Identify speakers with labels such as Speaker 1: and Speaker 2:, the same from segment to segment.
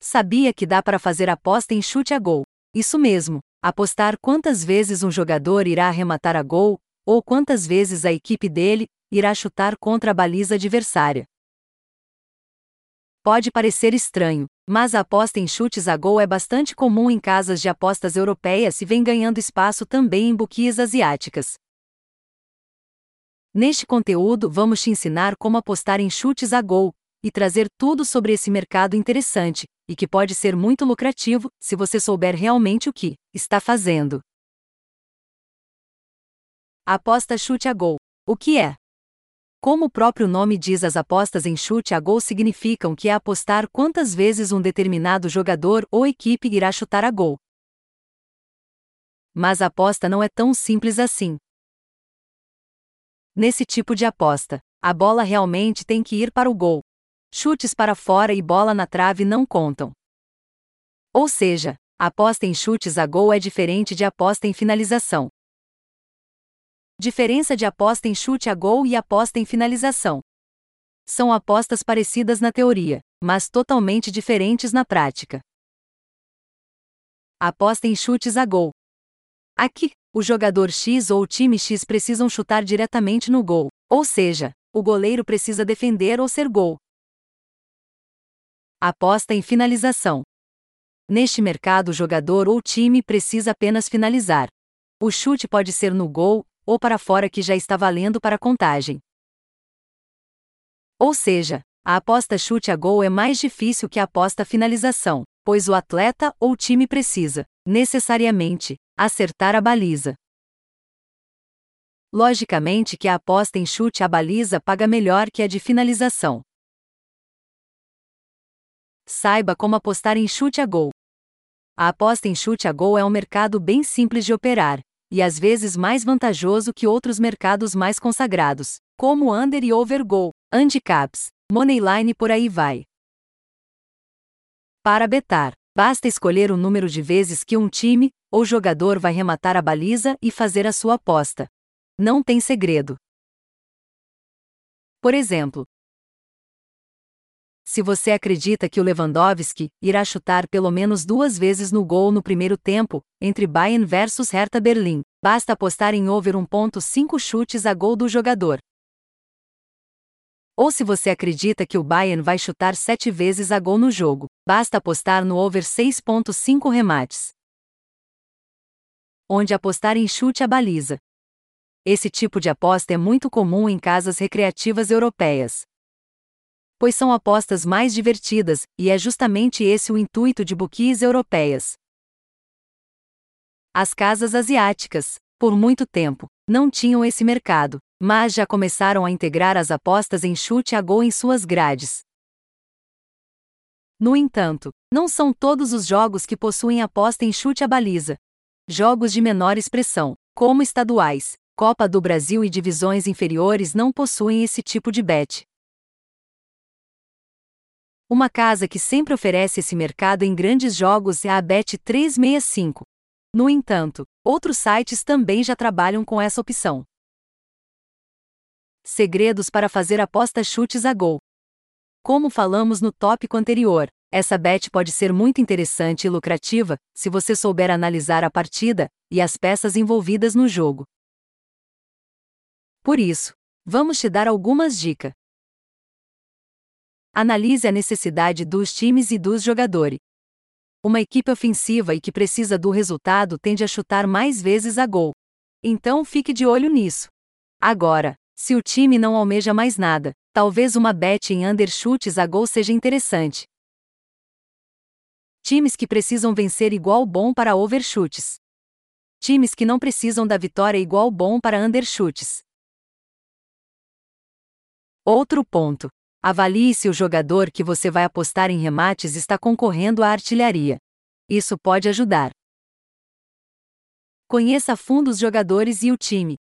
Speaker 1: Sabia que dá para fazer aposta em chute a gol. Isso mesmo, apostar quantas vezes um jogador irá arrematar a gol, ou quantas vezes a equipe dele irá chutar contra a baliza adversária. Pode parecer estranho, mas a aposta em chutes a gol é bastante comum em casas de apostas europeias e vem ganhando espaço também em bookies asiáticas. Neste conteúdo, vamos te ensinar como apostar em chutes a gol e trazer tudo sobre esse mercado interessante e que pode ser muito lucrativo se você souber realmente o que está fazendo. Aposta chute a gol. O que é? Como o próprio nome diz, as apostas em chute a gol significam que é apostar quantas vezes um determinado jogador ou equipe irá chutar a gol. Mas a aposta não é tão simples assim. Nesse tipo de aposta, a bola realmente tem que ir para o gol. Chutes para fora e bola na trave não contam. Ou seja, aposta em chutes a gol é diferente de aposta em finalização. Diferença de aposta em chute a gol e aposta em finalização. São apostas parecidas na teoria, mas totalmente diferentes na prática. Aposta em chutes a gol. Aqui, o jogador X ou o time X precisam chutar diretamente no gol, ou seja, o goleiro precisa defender ou ser gol. Aposta em finalização. Neste mercado, o jogador ou time precisa apenas finalizar. O chute pode ser no gol, ou para fora que já está valendo para contagem. Ou seja, a aposta chute a gol é mais difícil que a aposta finalização, pois o atleta ou time precisa, necessariamente, acertar a baliza. Logicamente que a aposta em chute à baliza paga melhor que a de finalização. Saiba como apostar em chute a gol. A aposta em chute a gol é um mercado bem simples de operar, e às vezes mais vantajoso que outros mercados mais consagrados, como under e over goal, handicaps, moneyline e por aí vai. Para betar, basta escolher o número de vezes que um time ou jogador vai rematar a baliza e fazer a sua aposta. Não tem segredo. Por exemplo, se você acredita que o Lewandowski irá chutar pelo menos duas vezes no gol no primeiro tempo, entre Bayern versus Hertha Berlim, basta apostar em over 1.5 chutes a gol do jogador. Ou se você acredita que o Bayern vai chutar sete vezes a gol no jogo, basta apostar no over 6.5 remates. Onde apostar em chute a baliza. Esse tipo de aposta é muito comum em casas recreativas europeias pois são apostas mais divertidas, e é justamente esse o intuito de bookies europeias. As casas asiáticas, por muito tempo, não tinham esse mercado, mas já começaram a integrar as apostas em chute a gol em suas grades. No entanto, não são todos os jogos que possuem aposta em chute a baliza. Jogos de menor expressão, como estaduais, Copa do Brasil e divisões inferiores não possuem esse tipo de bet. Uma casa que sempre oferece esse mercado em grandes jogos é a Bet365. No entanto, outros sites também já trabalham com essa opção. Segredos para fazer apostas chutes a gol. Como falamos no tópico anterior, essa bet pode ser muito interessante e lucrativa se você souber analisar a partida e as peças envolvidas no jogo. Por isso, vamos te dar algumas dicas. Analise a necessidade dos times e dos jogadores. Uma equipe ofensiva e que precisa do resultado tende a chutar mais vezes a gol. Então fique de olho nisso. Agora, se o time não almeja mais nada, talvez uma bet em underchutes a gol seja interessante. Times que precisam vencer igual bom para overchutes. Times que não precisam da vitória igual bom para underchutes. Outro ponto. Avalie se o jogador que você vai apostar em remates está concorrendo à artilharia. Isso pode ajudar. Conheça a fundo os jogadores e o time.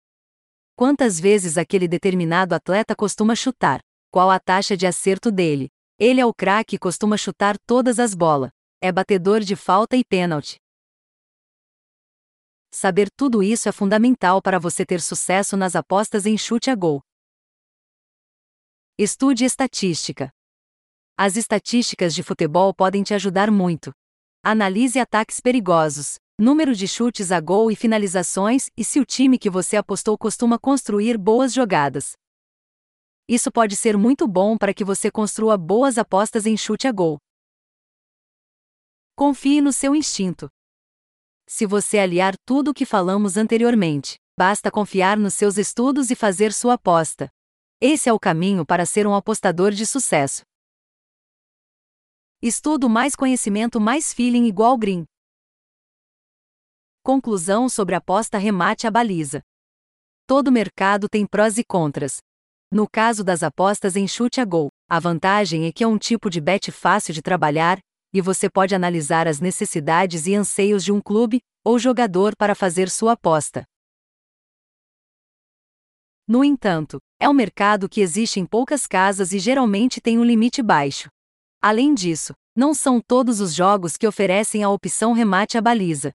Speaker 1: Quantas vezes aquele determinado atleta costuma chutar? Qual a taxa de acerto dele? Ele é o craque e costuma chutar todas as bolas. É batedor de falta e pênalti. Saber tudo isso é fundamental para você ter sucesso nas apostas em chute a gol. Estude estatística. As estatísticas de futebol podem te ajudar muito. Analise ataques perigosos, número de chutes a gol e finalizações e se o time que você apostou costuma construir boas jogadas. Isso pode ser muito bom para que você construa boas apostas em chute a gol. Confie no seu instinto. Se você aliar tudo o que falamos anteriormente, basta confiar nos seus estudos e fazer sua aposta. Esse é o caminho para ser um apostador de sucesso. Estudo mais conhecimento mais feeling igual green. Conclusão sobre aposta remate à baliza. Todo mercado tem prós e contras. No caso das apostas em chute a gol, a vantagem é que é um tipo de bet fácil de trabalhar, e você pode analisar as necessidades e anseios de um clube ou jogador para fazer sua aposta. No entanto, é um mercado que existe em poucas casas e geralmente tem um limite baixo. Além disso, não são todos os jogos que oferecem a opção remate à baliza.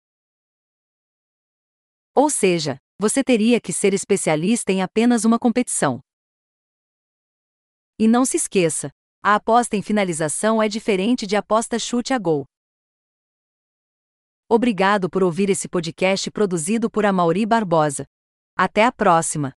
Speaker 1: Ou seja, você teria que ser especialista em apenas uma competição. E não se esqueça, a aposta em finalização é diferente de aposta chute a gol. Obrigado por ouvir esse podcast produzido por Amauri Barbosa. Até a próxima!